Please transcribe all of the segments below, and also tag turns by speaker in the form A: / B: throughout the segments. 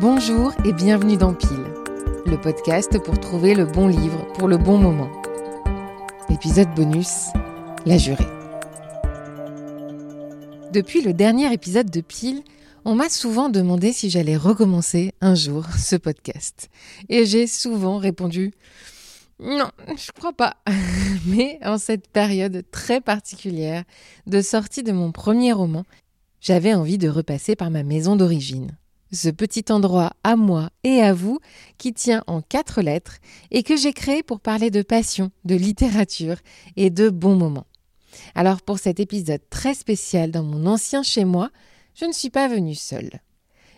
A: Bonjour et bienvenue dans Pile, le podcast pour trouver le bon livre pour le bon moment. Épisode bonus, La jurée. Depuis le dernier épisode de Pile, on m'a souvent demandé si j'allais recommencer un jour ce podcast. Et j'ai souvent répondu non, je crois pas. Mais en cette période très particulière de sortie de mon premier roman, j'avais envie de repasser par ma maison d'origine ce petit endroit à moi et à vous qui tient en quatre lettres et que j'ai créé pour parler de passion, de littérature et de bons moments. Alors pour cet épisode très spécial dans mon ancien chez moi, je ne suis pas venue seule.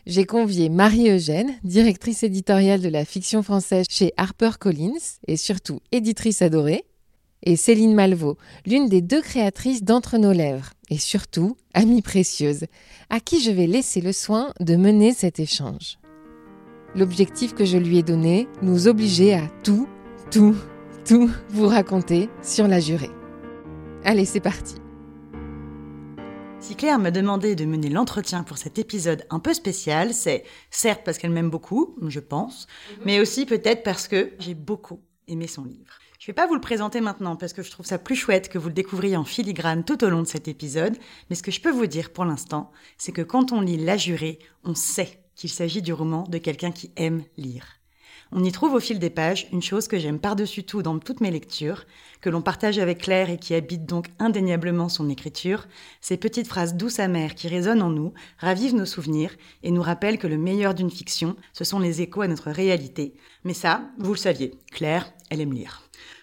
A: J'ai convié Marie-Eugène, directrice éditoriale de la fiction française chez HarperCollins et surtout éditrice adorée, et Céline Malvaux, l'une des deux créatrices d'Entre nos lèvres, et surtout amie précieuse, à qui je vais laisser le soin de mener cet échange. L'objectif que je lui ai donné, nous obliger à tout, tout, tout vous raconter sur la jurée. Allez, c'est parti.
B: Si Claire m'a demandé de mener l'entretien pour cet épisode un peu spécial, c'est certes parce qu'elle m'aime beaucoup, je pense, mais aussi peut-être parce que j'ai beaucoup aimé son livre. Je vais pas vous le présenter maintenant parce que je trouve ça plus chouette que vous le découvriez en filigrane tout au long de cet épisode, mais ce que je peux vous dire pour l'instant, c'est que quand on lit La Jurée, on sait qu'il s'agit du roman de quelqu'un qui aime lire. On y trouve au fil des pages une chose que j'aime par-dessus tout dans toutes mes lectures, que l'on partage avec Claire et qui habite donc indéniablement son écriture, ces petites phrases douces amères qui résonnent en nous, ravivent nos souvenirs et nous rappellent que le meilleur d'une fiction, ce sont les échos à notre réalité. Mais ça, vous le saviez, Claire, elle aime lire.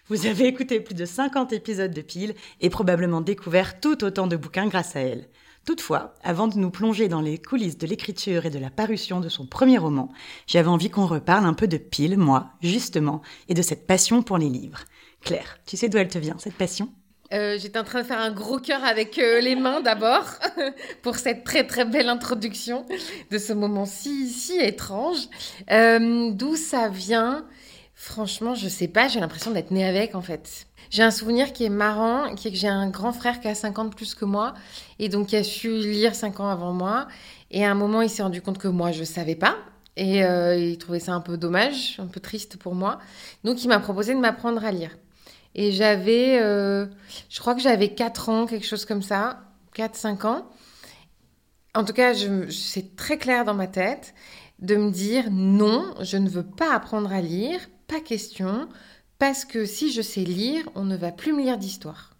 B: Vous avez écouté plus de 50 épisodes de Pile et probablement découvert tout autant de bouquins grâce à elle. Toutefois, avant de nous plonger dans les coulisses de l'écriture et de la parution de son premier roman, j'avais envie qu'on reparle un peu de Pile, moi, justement, et de cette passion pour les livres. Claire, tu sais d'où elle te vient, cette passion?
A: Euh, J'étais en train de faire un gros cœur avec euh, les mains d'abord pour cette très très belle introduction de ce moment si, si étrange. Euh, d'où ça vient? Franchement, je sais pas, j'ai l'impression d'être née avec en fait. J'ai un souvenir qui est marrant, qui est que j'ai un grand frère qui a 50 plus que moi et donc qui a su lire 5 ans avant moi. Et à un moment, il s'est rendu compte que moi, je savais pas. Et euh, il trouvait ça un peu dommage, un peu triste pour moi. Donc il m'a proposé de m'apprendre à lire. Et j'avais, euh, je crois que j'avais 4 ans, quelque chose comme ça, 4-5 ans. En tout cas, c'est très clair dans ma tête de me dire non, je ne veux pas apprendre à lire pas question, parce que si je sais lire, on ne va plus me lire d'histoire.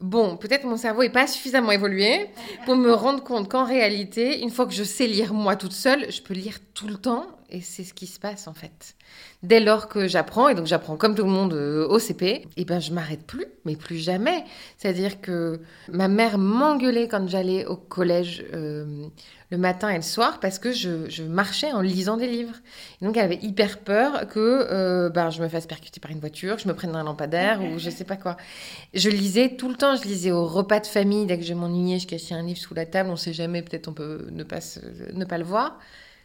A: Bon, peut-être mon cerveau n'est pas suffisamment évolué pour me rendre compte qu'en réalité, une fois que je sais lire moi toute seule, je peux lire tout le temps et c'est ce qui se passe en fait. Dès lors que j'apprends, et donc j'apprends comme tout le monde euh, au CP, et eh ben je m'arrête plus, mais plus jamais. C'est-à-dire que ma mère m'engueulait quand j'allais au collège euh, le matin et le soir parce que je, marchais en lisant des livres. donc elle avait hyper peur que euh, ben, je me fasse percuter par une voiture, que je me prenne un lampadaire ou je sais pas quoi. Je lisais tout le temps, je lisais au repas de famille, dès que je m'ennuyais, je cachais un livre sous la table, on sait jamais, peut-être on peut ne pas, ne pas le voir.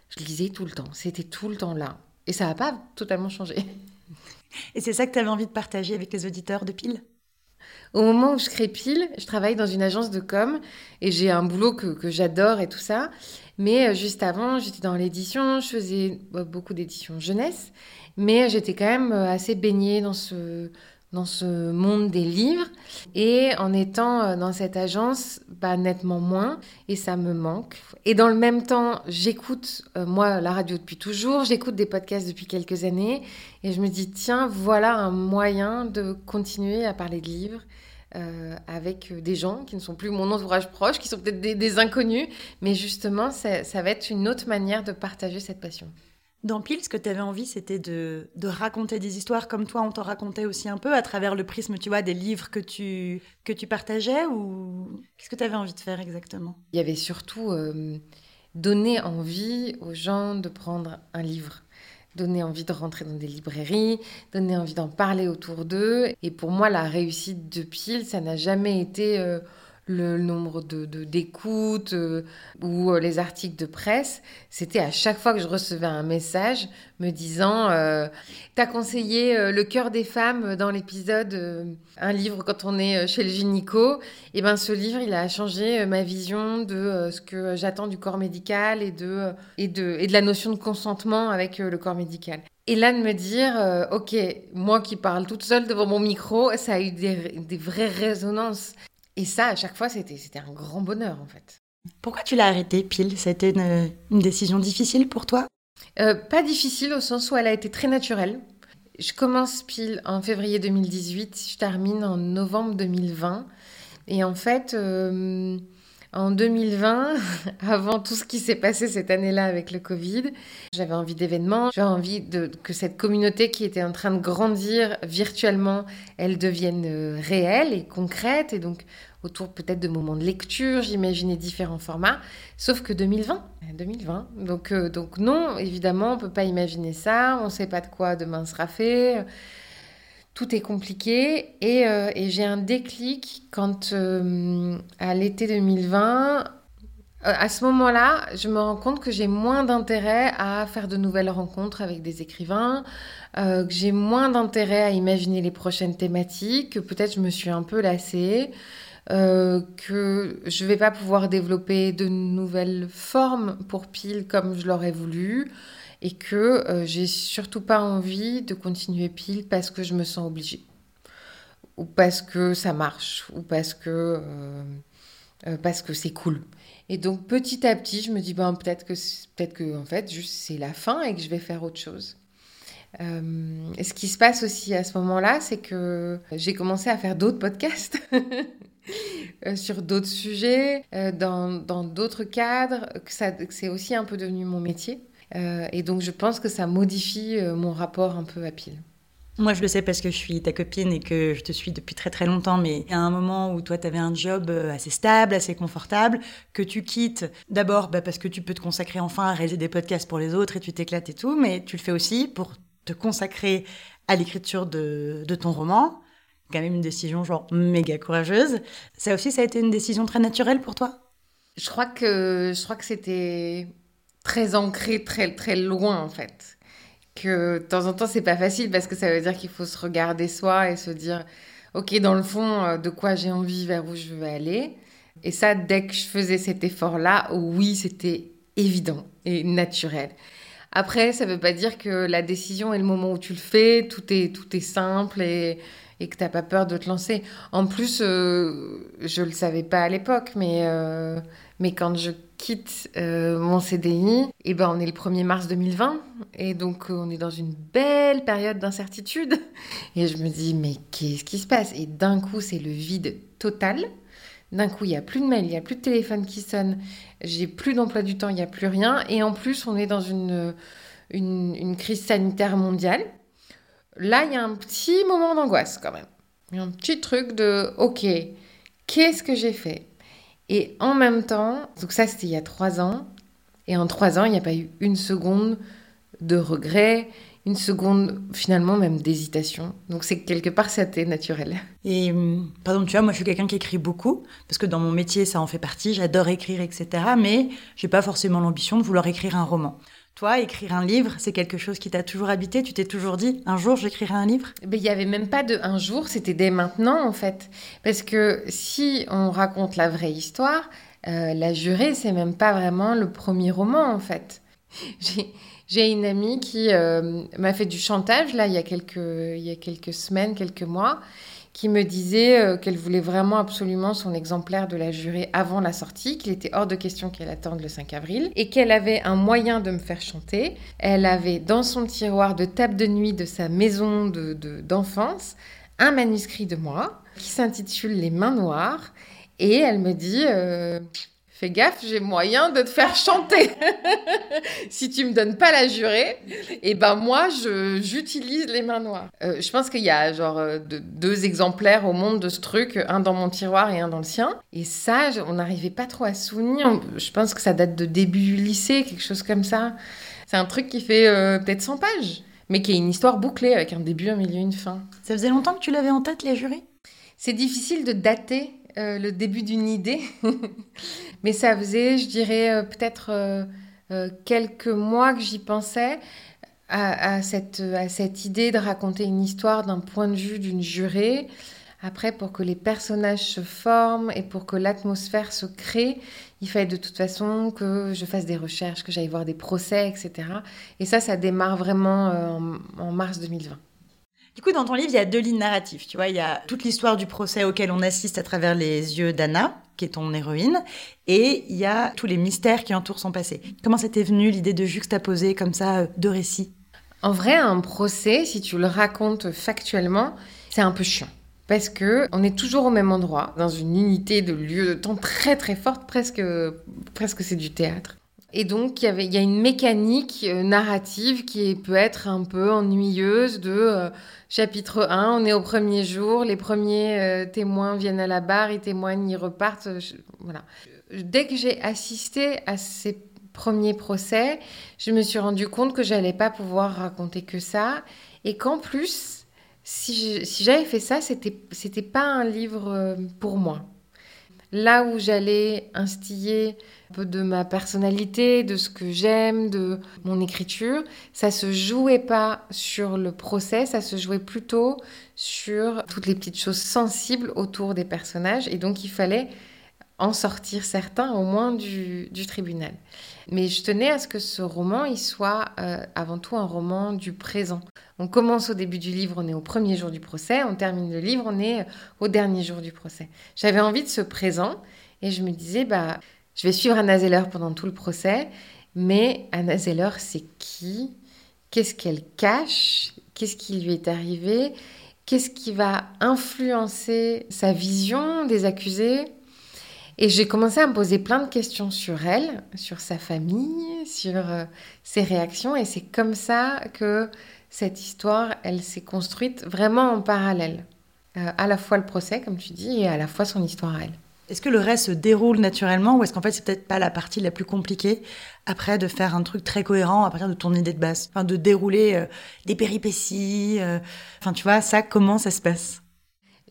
A: Je lisais tout le temps, c'était tout le temps là. Et ça n'a pas totalement changé.
B: Et c'est ça que tu avais envie de partager avec les auditeurs de Pile?
A: Au moment où je crée Pile, je travaille dans une agence de com et j'ai un boulot que, que j'adore et tout ça. Mais euh, juste avant, j'étais dans l'édition, je faisais bah, beaucoup d'éditions jeunesse, mais j'étais quand même euh, assez baignée dans ce, dans ce monde des livres. Et en étant euh, dans cette agence, bah, nettement moins. Et ça me manque. Et dans le même temps, j'écoute, euh, moi, la radio depuis toujours. J'écoute des podcasts depuis quelques années. Et je me dis, tiens, voilà un moyen de continuer à parler de livres. Euh, avec des gens qui ne sont plus mon entourage proche, qui sont peut-être des, inconnus, mais justement, ça va être une autre manière de partager cette passion.
B: Dans Pile, ce que tu avais envie, c'était de, raconter des histoires comme toi, on t'en racontait aussi un peu à travers le prisme, tu vois, des livres que tu, que tu partageais ou qu'est-ce que tu avais envie de faire exactement?
A: Il y avait surtout euh, donner envie aux gens de prendre un livre donner envie de rentrer dans des librairies, donner envie d'en parler autour d'eux. Et pour moi, la réussite de Pile, ça n'a jamais été euh, le nombre de d'écoutes euh, ou euh, les articles de presse, c'était à chaque fois que je recevais un message me disant euh, T'as conseillé Le cœur des femmes dans l'épisode Un livre quand on est chez le gynéco. Et eh ben ce livre, il a changé ma vision de ce que j'attends du corps médical et de, et, de, et de la notion de consentement avec le corps médical. Et là, de me dire, ok, moi qui parle toute seule devant mon micro, ça a eu des, des vraies résonances. Et ça, à chaque fois, c'était, un grand bonheur, en fait.
B: Pourquoi tu l'as arrêté pile? C'était une, une, décision difficile pour toi?
A: Euh, Pas difficile au sens où elle a été très naturelle. Je commence pile en février 2018, je termine en novembre 2020. Et en fait, euh, en 2020, avant tout ce qui s'est passé cette année-là avec le Covid, j'avais envie d'événements, j'avais envie de, que cette communauté qui était en train de grandir virtuellement, elle devienne euh, réelle et concrète. Et donc, autour peut-être de moments de lecture, j'imaginais différents formats, sauf que 2020, 2020. Donc, euh, donc non, évidemment, on peut pas imaginer ça, on ne sait pas de quoi demain sera fait, tout est compliqué, et, euh, et j'ai un déclic quand, euh, à l'été 2020, à ce moment-là, je me rends compte que j'ai moins d'intérêt à faire de nouvelles rencontres avec des écrivains, que j'ai moins d'intérêt à imaginer les prochaines thématiques, que peut-être je me suis un peu lassée, euh, que je vais pas pouvoir développer de nouvelles formes pour pile comme je l'aurais voulu et que euh, j'ai surtout pas envie de continuer pile parce que je me sens obligée ou parce que ça marche ou parce que euh, parce que c'est cool. Et donc petit à petit, je me dis ben peut-être que peut-être que en fait juste c'est la fin et que je vais faire autre chose. Ce qui se passe aussi à ce moment-là, c'est que j'ai commencé à faire d'autres podcasts. Euh, sur d'autres sujets, euh, dans d'autres cadres, que, c'est aussi un peu devenu mon métier. Euh, et donc je pense que ça modifie mon rapport un peu à pile.
B: Moi, je le sais parce que je suis ta copine et que je te suis depuis très très longtemps, mais a un moment où toi, tu avais un job assez stable, assez confortable, que tu quittes d'abord bah, parce que tu peux te consacrer enfin à réaliser des podcasts pour les autres et tu t'éclates et tout, mais tu le fais aussi pour te consacrer à l'écriture de, ton roman, quand même une décision genre méga courageuse. Ça aussi, ça a été une décision très naturelle pour toi?
A: Je crois que je crois que c'était très ancré, très très loin en fait. Que de temps en temps, c'est pas facile parce que ça veut dire qu'il faut se regarder soi et se dire, ok, dans le fond, euh, de quoi j'ai envie, vers où je veux aller. Et ça, dès que je faisais cet effort-là, oui, c'était évident et naturel. Après, ça veut pas dire que la décision est le moment où tu le fais, tout est, tout est simple et, et que tu n'as pas peur de te lancer. En plus, euh, je ne le savais pas à l'époque, mais, euh, mais quand je quitte euh, mon CDI, et eh ben, on est le 1er mars 2020, et donc on est dans une belle période d'incertitude. Et je me dis, mais qu'est-ce qui se passe? Et d'un coup, c'est le vide total. D'un coup, il n'y a plus de mail, il n'y a plus de téléphone qui sonne, j'ai plus d'emploi du temps, il n'y a plus rien. Et en plus, on est dans une, une, une crise sanitaire mondiale là, il y a un petit moment d'angoisse quand même. Il y a un petit truc de, ok, qu'est-ce que j'ai fait? Et en même temps, donc ça c'était il y a trois ans, et en trois ans, il n'y a pas eu une seconde de regret, une seconde finalement même d'hésitation. Donc c'est quelque part c'était naturel.
B: Et hum, par exemple, tu vois, moi je suis quelqu'un qui écrit beaucoup parce que dans mon métier ça en fait partie. J'adore écrire, etc. Mais j'ai pas forcément l'ambition de vouloir écrire un roman. Toi, écrire un livre, c'est quelque chose qui t'a toujours habité? Tu t'es toujours dit, un jour, j'écrirai un livre?
A: Il n'y avait même pas de un jour, c'était dès maintenant, en fait. Parce que si on raconte la vraie histoire, euh, La Jurée, c'est même pas vraiment le premier roman, en fait. J'ai une amie qui euh, m'a fait du chantage, là, il y, a quelques, il y a quelques semaines, quelques mois qui me disait euh, qu'elle voulait vraiment absolument son exemplaire de la jurée avant la sortie, qu'il était hors de question qu'elle attende le 5 avril, et qu'elle avait un moyen de me faire chanter. Elle avait dans son tiroir de table de nuit de sa maison d'enfance de, un manuscrit de moi qui s'intitule Les mains noires, et elle me dit... Euh, Fais gaffe, j'ai moyen de te faire chanter. si tu me donnes pas la jurée, et eh ben moi, j'utilise les mains noires. Euh, je pense qu'il y a genre euh, deux exemplaires au monde de ce truc, un dans mon tiroir et un dans le sien. Et ça, on n'arrivait pas trop à souvenir. Je pense que ça date de début lycée, quelque chose comme ça. C'est un truc qui fait euh, peut-être 100 pages, mais qui est une histoire bouclée avec un début, un milieu, une fin.
B: Ça faisait longtemps que tu l'avais en tête, les jurés?
A: C'est difficile de dater euh, le début d'une idée, mais ça faisait, je dirais, euh, peut-être euh, quelques mois que j'y pensais à, cette, à cette idée de raconter une histoire d'un point de vue d'une jurée. Après, pour que les personnages se forment et pour que l'atmosphère se crée, il fallait de toute façon que je fasse des recherches, que j'aille voir des procès, etc. Et ça, ça démarre vraiment en, en mars 2020.
B: Du coup, dans ton livre, il y a deux lignes narratives. Tu vois, il y a toute l'histoire du procès auquel on assiste à travers les yeux d'Anna, qui est ton héroïne, et il y a tous les mystères qui entourent son passé. Comment c'était venu l'idée de juxtaposer comme ça euh, deux récits?
A: En vrai, un procès, si tu le racontes factuellement, c'est un peu chiant. Parce que on est toujours au même endroit, dans une unité de lieu de temps très très forte, presque, presque c'est du théâtre. Et donc, il y, a une mécanique euh, narrative qui peut être un peu ennuyeuse de euh, chapitre 1, on est au premier jour, les premiers euh, témoins viennent à la barre, ils témoignent, ils repartent. voilà. Dès que j'ai assisté à ces premiers procès, je me suis rendu compte que j'allais pas pouvoir raconter que ça et qu'en plus, si j'avais fait ça, c'était pas un livre pour moi. Là où j'allais instiller un peu de ma personnalité, de ce que j'aime, de mon écriture. Ça se jouait pas sur le procès, ça se jouait plutôt sur toutes les petites choses sensibles autour des personnages. Et donc il fallait en sortir certains au moins du, tribunal. Mais je tenais à ce que ce roman, il soit euh, avant tout un roman du présent. On commence au début du livre, on est au premier jour du procès, on termine le livre, on est au dernier jour du procès. J'avais envie de ce présent et je me disais, bah, je vais suivre Anna Zeller pendant tout le procès, mais Anna Zeller, c'est qui? Qu'est-ce qu'elle cache? Qu'est-ce qui lui est arrivé? Qu'est-ce qui va influencer sa vision des accusés? Et j'ai commencé à me poser plein de questions sur elle, sur sa famille, sur euh, ses réactions, et c'est comme ça que cette histoire, elle s'est construite vraiment en parallèle. Euh, à la fois le procès, comme tu dis, et à la fois son histoire à elle.
B: Est-ce que le reste se déroule naturellement ou est-ce qu'en fait c'est peut-être pas la partie la plus compliquée après de faire un truc très cohérent à partir de ton idée de base, enfin de dérouler euh, des péripéties, euh, enfin tu vois ça comment ça se passe?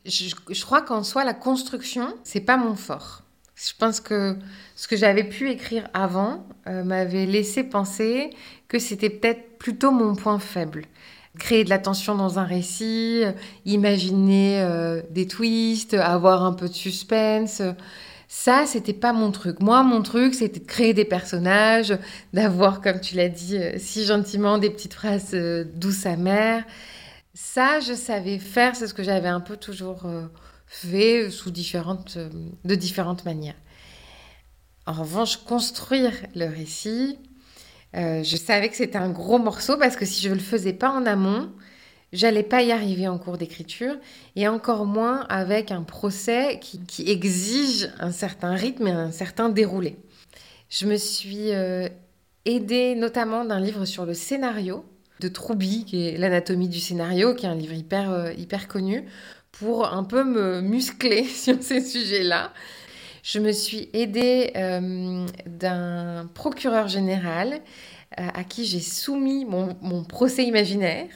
A: Je, crois qu'en soi la construction c'est pas mon fort. Je pense que ce que j'avais pu écrire avant euh, m'avait laissé penser que c'était peut-être plutôt mon point faible créer de la tension dans un récit, euh, imaginer euh, des twists, avoir un peu de suspense. Ça, c'était pas mon truc. Moi, mon truc, c'était de créer des personnages, d'avoir, comme tu l'as dit si gentiment, des petites phrases douces amères. Ça, je savais faire, c'est ce que j'avais un peu toujours fait sous différentes, de différentes manières. En revanche, construire le récit, euh, je savais que c'était un gros morceau parce que si je ne le faisais pas en amont, j'allais pas y arriver en cours d'écriture et encore moins avec un procès qui, exige un certain rythme et un certain déroulé. Je me suis euh, aidée notamment d'un livre sur le scénario de Troubi, qui est l'anatomie du scénario, qui est un livre hyper, euh, hyper connu, pour un peu me muscler sur ces sujets-là. Je me suis aidée euh, d'un procureur général euh, à qui j'ai soumis mon, procès imaginaire.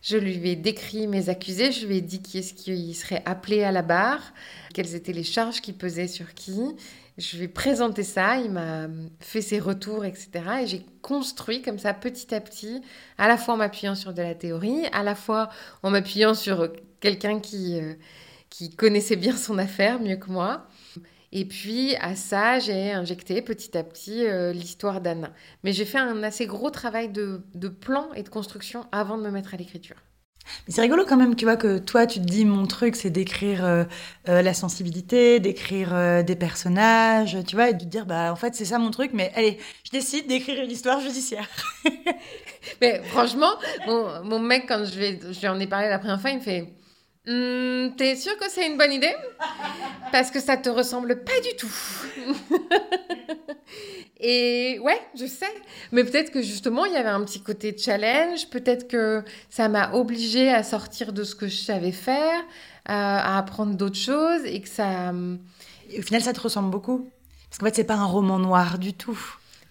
A: Je lui ai décrit mes accusés, je lui ai dit qui est-ce qui serait appelé à la barre, quelles étaient les charges qui pesaient sur qui. Je lui ai présenté ça, il m'a fait ses retours, etc. Et j'ai construit comme ça petit à petit, à la fois en m'appuyant sur de la théorie, à la fois en m'appuyant sur quelqu'un qui, euh, qui connaissait bien son affaire mieux que moi. Et puis à ça, j'ai injecté petit à petit euh, l'histoire d'Anna. Mais j'ai fait un assez gros travail de, plan et de construction avant de me mettre à l'écriture.
B: Mais c'est rigolo quand même, tu vois, que toi, tu te dis, mon truc, c'est d'écrire euh, euh, la sensibilité, d'écrire des personnages, tu vois, et de te dire, bah, en fait, c'est ça mon truc, mais allez, je décide d'écrire une histoire judiciaire.
A: mais franchement, mon, mon, mec, quand je, vais, je lui en ai parlé la première fois, il me fait, Hmm, t'es sûr que c'est une bonne idée? Parce que ça te ressemble pas du tout. Et ouais, je sais. Mais peut-être que justement, il y avait un petit côté challenge. Peut-être que ça m'a obligée à sortir de ce que je savais faire, à, apprendre d'autres choses et que ça.
B: au final, ça te ressemble beaucoup? Parce qu'en fait, c'est pas un roman noir du tout.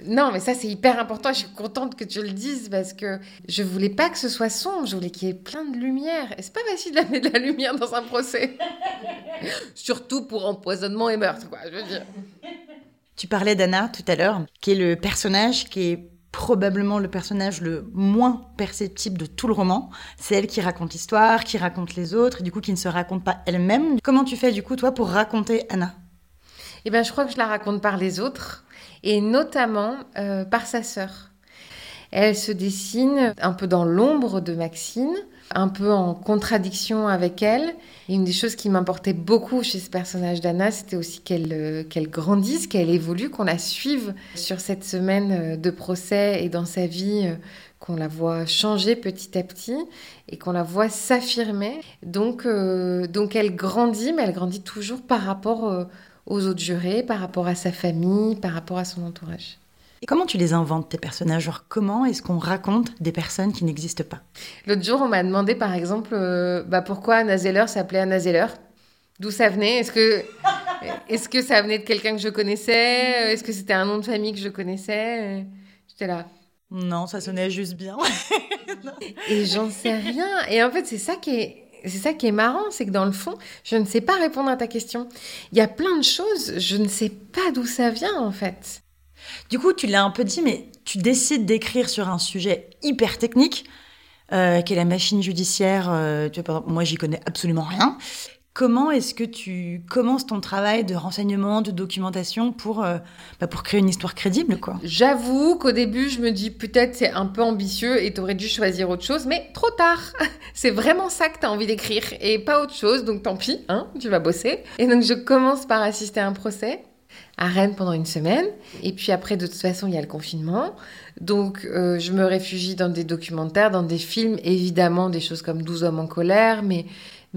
A: Non, mais ça, c'est hyper important. Je suis contente que tu le dises parce que je voulais pas que ce soit sombre. Je voulais qu'il y ait plein de lumière. Et c'est pas facile d'amener de la lumière dans un procès. Surtout pour empoisonnement et meurtre, quoi, je veux dire.
B: Tu parlais d'Anna tout à l'heure, qui est le personnage qui est probablement le personnage le moins perceptible de tout le roman. C'est elle qui raconte l'histoire, qui raconte les autres, et du coup qui ne se raconte pas elle-même. Comment tu fais du coup toi pour raconter Anna?
A: Eh bien je crois que je la raconte par les autres, et notamment euh, par sa sœur. Elle se dessine un peu dans l'ombre de Maxine, un peu en contradiction avec elle. Et une des choses qui m'importait beaucoup chez ce personnage d'Anna, c'était aussi qu'elle euh, grandisse, qu'elle évolue, qu'on la suive sur cette semaine euh, de procès et dans sa vie, qu'on la voit changer petit à petit et qu'on la voit s'affirmer. Donc, donc elle grandit, mais elle grandit toujours par rapport aux autres jurés, par rapport à sa famille, par rapport à son entourage.
B: Et comment tu les inventes, tes personnages? Genre, comment est-ce qu'on raconte des personnes qui n'existent pas?
A: L'autre jour, on m'a demandé, par exemple, euh, bah, pourquoi Anna Zeller s'appelait Anna Zeller? D'où ça venait? Est-ce que, est que ça venait de quelqu'un que je connaissais? Est-ce que c'était un nom de famille que je connaissais? J'étais là.
B: Non, ça sonnait juste bien.
A: Et j'en sais rien. Et en fait, c'est ça qui est... C'est ça qui est marrant, c'est que dans le fond, je ne sais pas répondre à ta question. Il y a plein de choses, je ne sais pas d'où ça vient en fait.
B: Du coup, tu l'as un peu dit, mais tu décides d'écrire sur un sujet hyper technique, euh, qui est la machine judiciaire. Euh, moi, j'y connais absolument rien. Comment est-ce que tu commences ton travail de renseignement, de documentation pour, euh, bah, pour créer une histoire crédible
A: J'avoue qu'au début, je me dis peut-être c'est un peu ambitieux et tu aurais dû choisir autre chose, mais trop tard C'est vraiment ça que tu as envie d'écrire et pas autre chose, donc tant pis, hein, tu vas bosser. Et donc je commence par assister à un procès à Rennes pendant une semaine. Et puis après, de toute façon, il y a le confinement. Donc, euh, je me réfugie dans des documentaires, dans des films, évidemment, des choses comme 12 hommes en colère, mais,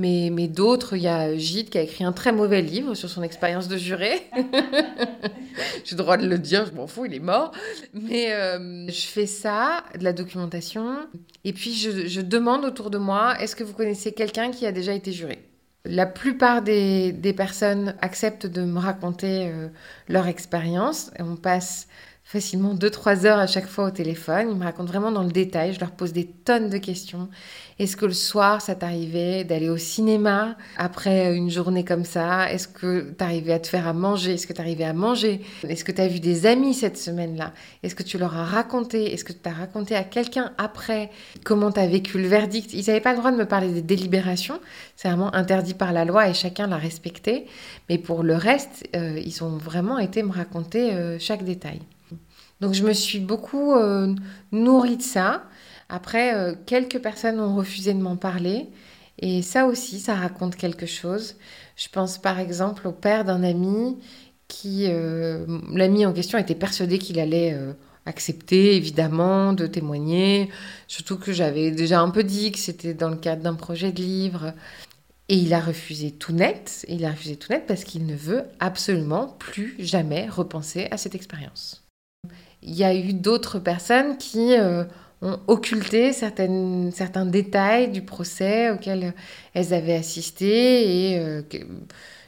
A: mais, d'autres. Il y a Gide qui a écrit un très mauvais livre sur son expérience de juré. J'ai le droit de le dire, je m'en fous, il est mort. Mais euh, je fais ça, de la documentation. Et puis, je, je demande autour de moi, est-ce que vous connaissez quelqu'un qui a déjà été juré? La plupart des, personnes acceptent de me raconter euh, leur expérience. On passe facilement 2-3 heures à chaque fois au téléphone. Ils me racontent vraiment dans le détail. Je leur pose des tonnes de questions. Est-ce que le soir, ça t'arrivait d'aller au cinéma après une journée comme ça? Est-ce que t'arrivais à te faire à manger? Est-ce que t'arrivais à manger? Est-ce que t'as vu des amis cette semaine-là? Est-ce que tu leur as raconté? Est-ce que tu as raconté à quelqu'un après? Comment t'as vécu le verdict? Ils n'avaient pas le droit de me parler des délibérations. C'est vraiment interdit par la loi et chacun l'a respecté. Mais pour le reste, euh, ils ont vraiment été me raconter euh, chaque détail. Donc je me suis beaucoup euh, nourrie de ça. Après, euh, quelques personnes ont refusé de m'en parler. Et ça aussi, ça raconte quelque chose. Je pense par exemple au père d'un ami qui, euh, l'ami en question était persuadé qu'il allait accepter évidemment de témoigner. Surtout que j'avais déjà un peu dit que c'était dans le cadre d'un projet de livre. Et il a refusé tout net. Il a refusé tout net parce qu'il ne veut absolument plus jamais repenser à cette expérience. Il y a eu d'autres personnes qui euh, ont occulté certaines, certains détails du procès auquel elles avaient assisté et, euh,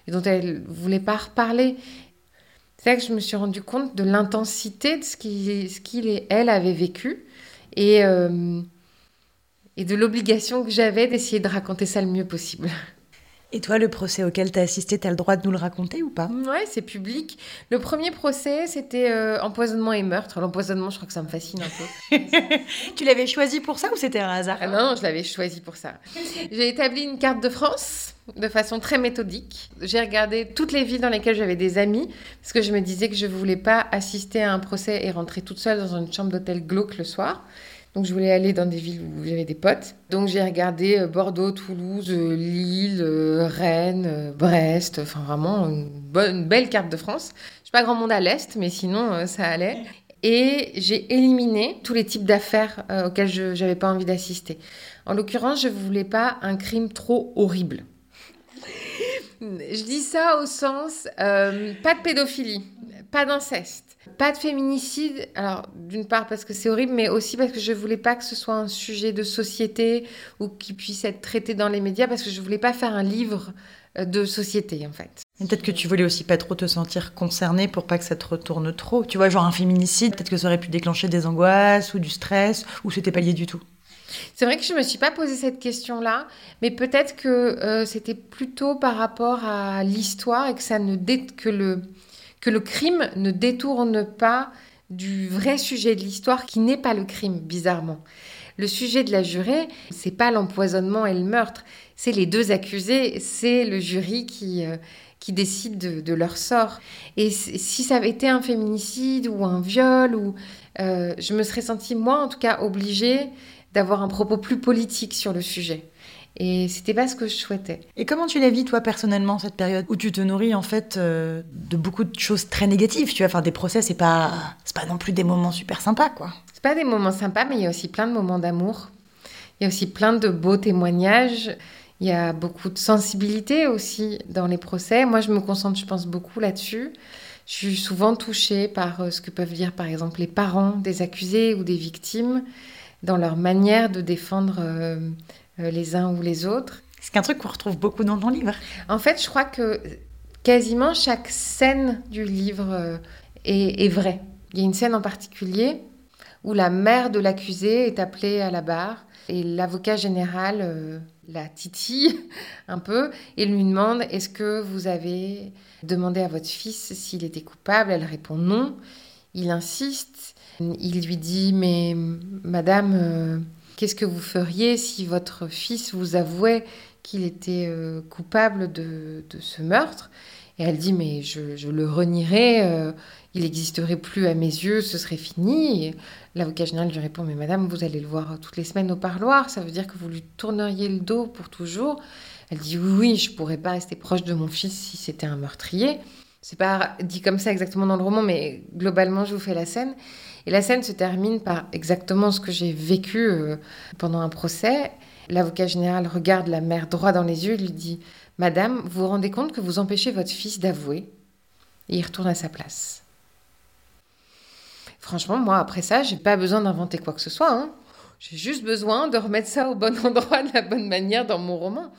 A: dont elles ne voulaient pas reparler. C'est là que je me suis rendu compte de l'intensité de ce qu'il ce et elle avaient vécu et, euh, et de l'obligation que j'avais d'essayer de raconter ça le mieux possible.
B: Et toi, le procès auquel tu as assisté, tu as le droit de nous le raconter ou pas?
A: Ouais, c'est public. Le premier procès, c'était euh, empoisonnement et meurtre. L'empoisonnement, je crois que ça me fascine un peu.
B: tu l'avais choisi pour ça ou c'était un hasard?
A: Ah Non, je l'avais choisi pour ça. J'ai établi une carte de France de façon très méthodique. J'ai regardé toutes les villes dans lesquelles j'avais des amis parce que je me disais que je voulais pas assister à un procès et rentrer toute seule dans une chambre d'hôtel glauque le soir. Donc je voulais aller dans des villes où j'avais des potes. Donc j'ai regardé euh, Bordeaux, Toulouse, euh, Lille, euh, Rennes, Brest, enfin vraiment une, bonne, belle carte de France. Je pas grand monde à l'Est, mais sinon ça allait. Et j'ai éliminé tous les types d'affaires auxquelles je n'avais pas envie d'assister. En l'occurrence, je voulais pas un crime trop horrible. Je dis ça au sens, pas de pédophilie, pas d'inceste, pas de féminicide, alors d'une part parce que c'est horrible, mais aussi parce que je voulais pas que ce soit un sujet de société ou qui puisse être traité dans les médias, parce que je voulais pas faire un livre euh, de société en fait.
B: Peut-être que tu voulais aussi pas trop te sentir concernée pour pas que ça te retourne trop. Tu vois, genre un féminicide, peut-être que ça aurait pu déclencher des angoisses ou du stress, ou c'était pas lié du tout.
A: C'est vrai que je me suis pas posé cette question-là, mais peut-être que euh, c'était plutôt par rapport à l'histoire et que ça ne que le que le crime ne détourne pas du vrai sujet de l'histoire qui n'est pas le crime, bizarrement. Le sujet de la jurée, c'est pas l'empoisonnement et le meurtre, c'est les deux accusés, c'est le jury qui, euh, qui décide de, leur sort. Et si ça avait été un féminicide ou un viol, ou, euh, je me serais sentie, moi en tout cas, obligée d'avoir un propos plus politique sur le sujet. Et c'était pas ce que je souhaitais.
B: Et comment tu la vis, toi, personnellement, cette période où tu te nourris, en fait, euh, de beaucoup de choses très négatives? Tu vois, enfin, des procès, c'est pas, pas non plus des moments super sympas, quoi.
A: C'est pas des moments sympas, mais il y a aussi plein de moments d'amour. Il y a aussi plein de beaux témoignages. Il y a beaucoup de sensibilité aussi dans les procès. Moi, je me concentre, je pense, beaucoup là-dessus. Je suis souvent touchée par euh, ce que peuvent dire, par exemple, les parents des accusés ou des victimes dans leur manière de défendre euh, les uns ou les autres.
B: C'est un truc qu'on retrouve beaucoup dans ton livre.
A: En fait, je crois que quasiment chaque scène du livre euh, est, est vraie. Il y a une scène en particulier où la mère de l'accusé est appelée à la barre et l'avocat général euh, la titille un peu et lui demande est-ce que vous avez demandé à votre fils s'il était coupable? Elle répond non. Il insiste. Il lui dit mais madame Qu'est-ce que vous feriez si votre fils vous avouait qu'il était euh, coupable de, ce meurtre? Et elle dit, mais je, le renierais, euh, il n'existerait plus à mes yeux, ce serait fini. L'avocat général lui répond, mais madame, vous allez le voir toutes les semaines au parloir, ça veut dire que vous lui tourneriez le dos pour toujours. Elle dit, oui, oui, je pourrais pas rester proche de mon fils si c'était un meurtrier. C'est pas dit comme ça exactement dans le roman, mais globalement, je vous fais la scène. Et la scène se termine par exactement ce que j'ai vécu euh, pendant un procès. L'avocat général regarde la mère droit dans les yeux et lui dit Madame, vous vous rendez compte que vous empêchez votre fils d'avouer? Et il retourne à sa place. Franchement, moi, après ça, j'ai pas besoin d'inventer quoi que ce soit. Hein. J'ai juste besoin de remettre ça au bon endroit, de la bonne manière dans mon roman.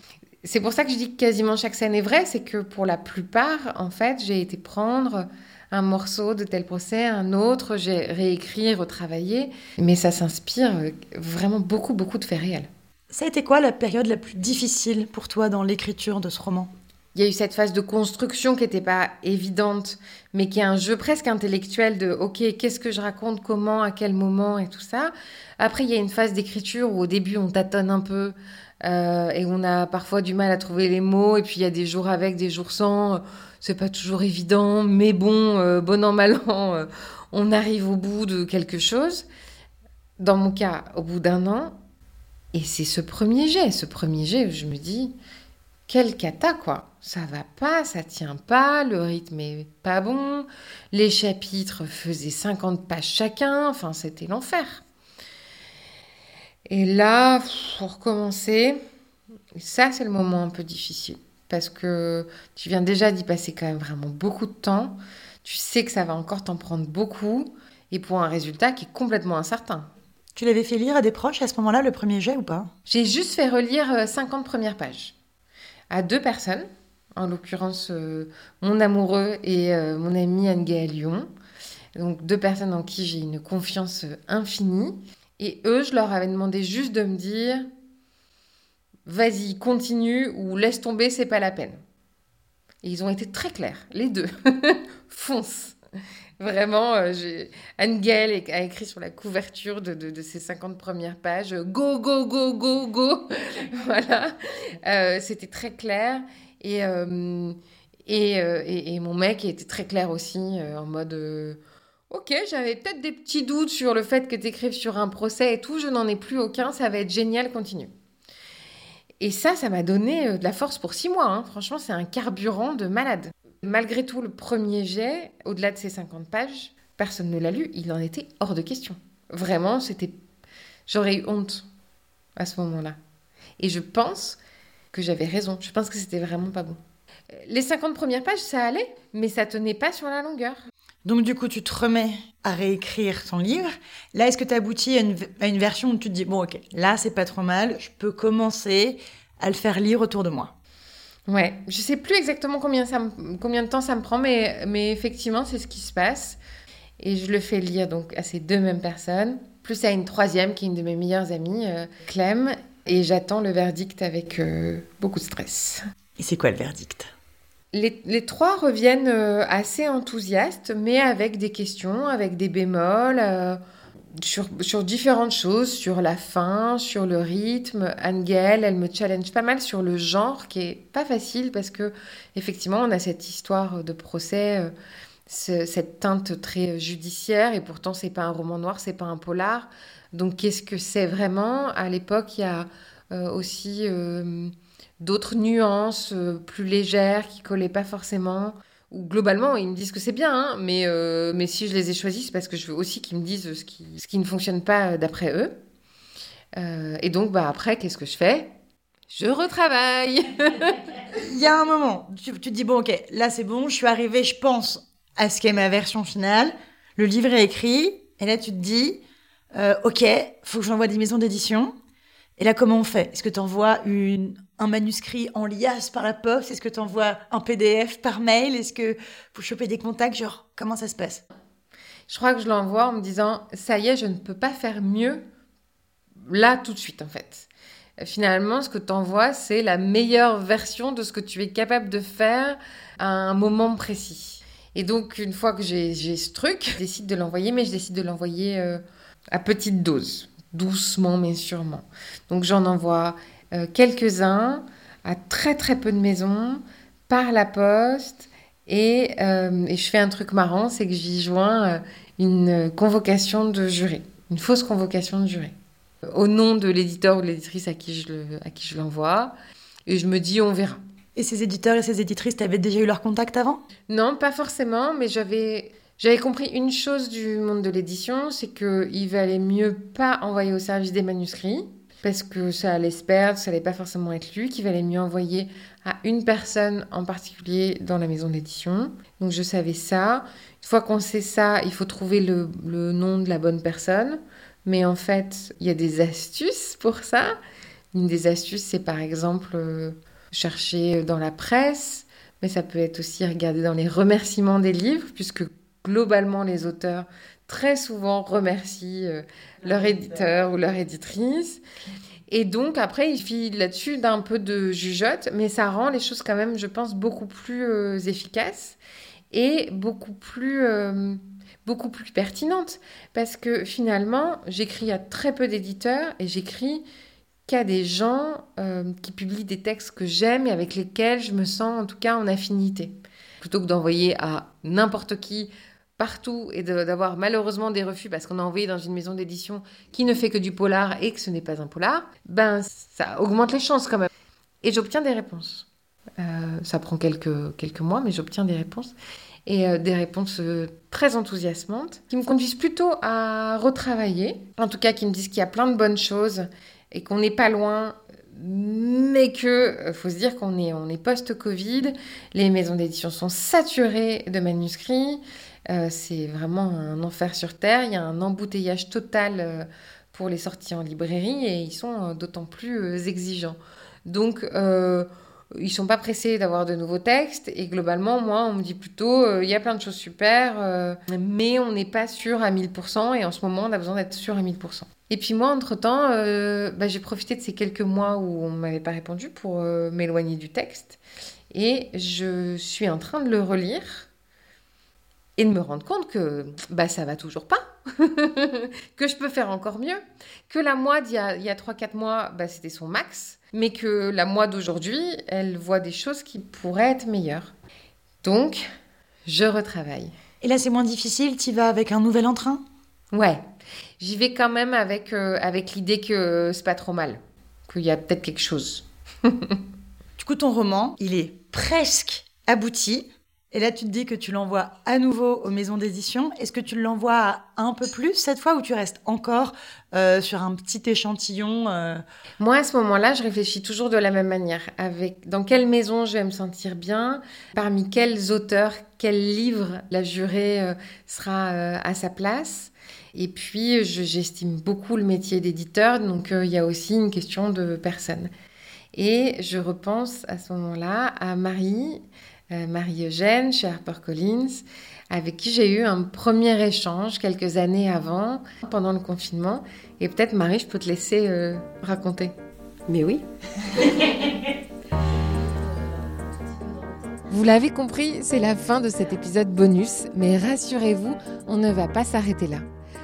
A: C'est pour ça que je dis que quasiment chaque scène est vraie, c'est que pour la plupart, en fait, j'ai été prendre un morceau de tel procès, un autre, j'ai réécrit, retravaillé, mais ça s'inspire vraiment beaucoup, beaucoup de faits réels.
B: Ça a été quoi la période la plus difficile pour toi dans l'écriture de ce roman?
A: Il y a eu cette phase de construction qui n'était pas évidente, mais qui est un jeu presque intellectuel de OK, qu'est-ce que je raconte, comment, à quel moment et tout ça. Après, il y a une phase d'écriture où au début on tâtonne un peu euh, et on a parfois du mal à trouver les mots, et puis il y a des jours avec, des jours sans c'est pas toujours évident, mais bon, euh, bon an, mal an, euh, on arrive au bout de quelque chose. Dans mon cas, au bout d'un an, et c'est ce premier jet, ce premier jet, je me dis, quel cata, quoi. Ça va pas, ça tient pas, le rythme est pas bon, les chapitres faisaient 50 pages chacun, enfin, c'était l'enfer. Et là, pour recommencer, ça, c'est le moment un peu difficile parce que tu viens déjà d'y passer quand même vraiment beaucoup de temps. Tu sais que ça va encore t'en prendre beaucoup et pour un résultat qui est complètement incertain.
B: Tu l'avais fait lire à des proches à ce moment-là, le premier jet ou pas?
A: J'ai juste fait relire 50 euh, premières pages à deux personnes, en l'occurrence euh, mon amoureux et euh, mon ami Anne Lyon. Donc deux personnes en qui j'ai une confiance infinie. Et eux, je leur avais demandé juste de me dire vas-y, continue ou laisse tomber, c'est pas la peine. Et ils ont été très clairs, les deux. Fonce. Vraiment, euh, Anne a écrit sur la couverture de, ces 50 premières pages Go, go, go, go, go. voilà. Euh, c'était très clair. Et, euh, et, et, et, mon mec était très clair aussi, en mode Ok, j'avais peut-être des petits doutes sur le fait que tu écrives sur un procès et tout. Je n'en ai plus aucun. Ça va être génial, continue. Et ça, ça m'a donné euh, de la force pour six mois. Hein. Franchement, c'est un carburant de malade. Malgré tout, le premier jet, au-delà de ces 50 pages, personne ne l'a lu. Il en était hors de question. Vraiment, c'était. J'aurais eu honte à ce moment-là. Et je pense que j'avais raison. Je pense que c'était vraiment pas bon. Les 50 premières pages, ça allait, mais ça tenait pas sur la longueur.
B: Donc du coup, tu te remets à réécrire ton livre. Là, est-ce que tu aboutis à une, à une, version où tu te dis, bon ok, là c'est pas trop mal, je peux commencer à le faire lire autour de moi?
A: Ouais, je sais plus exactement combien, ça me- combien de temps ça me prend, mais, mais effectivement, c'est ce qui se passe. Et je le fais lire donc à ces deux mêmes personnes, plus à une troisième qui est une de mes meilleures amies, euh, Clem. Et j'attends le verdict avec euh, beaucoup de stress.
B: Et c'est quoi le verdict?
A: Les, les trois reviennent euh, assez enthousiastes, mais avec des questions, avec des bémols, euh, sur, sur différentes choses, sur la fin, sur le rythme. Anne-Gaëlle, elle me challenge pas mal sur le genre, qui est pas facile parce que, effectivement, on a cette histoire de procès, euh, ce- cette teinte très judiciaire, et pourtant, c'est pas un roman noir, c'est pas un polar. Donc, qu'est-ce que c'est vraiment? À l'époque, il y a aussi. D'autres nuances euh, plus légères qui collaient pas forcément. Ou globalement, ils me disent que c'est bien, hein, mais, euh, mais si je les ai choisis, c'est parce que je veux aussi qu'ils me disent ce qui, ce qui ne fonctionne pas euh, d'après eux. Et donc, bah, après, qu'est-ce que je fais? Je retravaille
B: Il y a un moment, tu, tu te dis, bon, ok, là c'est bon, je suis arrivée, je pense à ce qu'est ma version finale, le livre est écrit, et là tu te dis, euh, ok, faut que j'envoie des maisons d'édition. Et là, comment on fait? Est-ce que tu envoies un manuscrit en liasse par la poste? Est-ce que tu envoies un PDF par mail? Est-ce que faut choper des contacts? Genre, comment ça se passe?
A: Je crois que je l'envoie en me disant, ça y est, je ne peux pas faire mieux là tout de suite, en fait. Finalement, ce que tu envoies, c'est la meilleure version de ce que tu es capable de faire à un moment précis. Et donc, une fois que j'ai ce truc, je décide de l'envoyer, mais je décide de l'envoyer euh, à petite dose, doucement mais sûrement. Donc, j'en envoie euh, quelques-uns à très très peu de maisons, par la poste, et, euh, et je fais un truc marrant, c'est que j'y joins euh, une convocation de jury, une fausse convocation de jury, au nom de l'éditeur ou de l'éditrice à qui je le- l'envoie, et je me dis on verra.
B: Et ces éditeurs et ces éditrices, t'avais déjà eu leur contact avant?
A: Non, pas forcément, mais j'avais j'avais compris une chose du monde de l'édition, c'est que il valait mieux pas envoyer au service des manuscrits parce que ça allait se perdre, ça allait pas forcément être lu, qu'il valait mieux envoyer à une personne en particulier dans la maison d'édition. Donc je savais ça. Une fois qu'on sait ça, il faut trouver le, le nom de la bonne personne. Mais en fait, il y a des astuces pour ça. Une des astuces, c'est par exemple euh, chercher dans la presse, mais ça peut être aussi regarder dans les remerciements des livres, puisque globalement, les auteurs très souvent remercient euh, leur éditeur ou leur éditrice. Et donc, après, il file là-dessus d'un peu de jugeote, mais ça rend les choses quand même, je pense, beaucoup plus euh, efficaces et beaucoup plus, euh, beaucoup plus pertinentes. Parce que finalement, j'écris à très peu d'éditeurs et j'écris qu'à des gens qui publient des textes que j'aime et avec lesquels je me sens en tout cas en affinité. Plutôt que d'envoyer à n'importe qui partout et d'avoir malheureusement des refus parce qu'on a envoyé dans une maison d'édition qui ne fait que du polar et que ce n'est pas un polar, ben ça augmente les chances quand même. Et j'obtiens des réponses. Euh, ça prend quelques, quelques mois, mais j'obtiens des réponses. Et euh, des réponses euh, très enthousiasmantes qui me conduisent plutôt à retravailler. En tout cas, qui me disent qu'il y a plein de bonnes choses et qu'on n'est pas loin, mais que faut se dire qu'on est, on est post-Covid. Les maisons d'édition sont saturées de manuscrits. Euh, c'est vraiment un enfer sur Terre. Il y a un embouteillage total euh, pour les sorties en librairie et ils sont euh, d'autant plus exigeants. Donc, euh, ils sont pas pressés d'avoir de nouveaux textes et globalement, moi, on me dit plutôt, il y a plein de choses super, mais on n'est pas sûr à 1000% et en ce moment, on a besoin d'être sûr à 1000%. Et puis moi, entre-temps, bah, j'ai profité de ces quelques mois où on ne m'avait pas répondu pour m'éloigner du texte et je suis en train de le relire et de me rendre compte que bah, ça va toujours pas, que je peux faire encore mieux, que la moi d'il y a, il y a 3-4 mois, bah, c'était son max, mais que la moi d'aujourd'hui, elle voit des choses qui pourraient être meilleures. Donc, je retravaille.
B: Et là, c'est moins difficile, t'y vas avec un nouvel entrain?
A: Ouais, j'y vais quand même avec, euh, avec l'idée que c'est pas trop mal, qu'il y a peut-être quelque chose.
B: Du coup, ton roman, il est presque abouti. Et là, tu te dis que tu l'envoies à nouveau aux maisons d'édition. Est-ce que tu l'envoies un peu plus cette fois ou tu restes encore euh, sur un petit échantillon euh,
A: Moi, à ce moment-là, je réfléchis toujours de la même manière. Avec dans quelle maison je vais me sentir bien, parmi quels auteurs, quel livre la jurée euh, sera à sa place. Et puis, je- j'estime beaucoup le métier d'éditeur, donc il y a aussi une question de personne. Et je repense à ce moment-là à Marie, Marie-Eugène, chez HarperCollins, avec qui j'ai eu un premier échange quelques années avant, pendant le confinement. Et peut-être, Marie, je peux te laisser euh, raconter.
C: Mais oui.
A: Vous l'avez compris, c'est la fin de cet épisode bonus, mais rassurez-vous, on ne va pas s'arrêter là.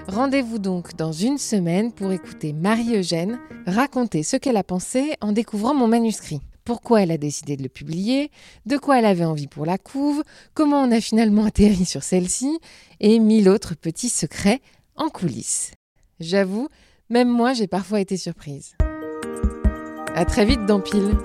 A: Rendez-vous donc dans une semaine pour écouter Marie-Eugène raconter ce qu'elle a pensé en découvrant mon manuscrit. Pourquoi elle a décidé de le publier, de quoi elle avait envie pour la couve, comment on a finalement atterri sur celle-ci, et mille autres petits secrets en coulisses. J'avoue, même moi j'ai parfois été surprise. À très vite dans Pile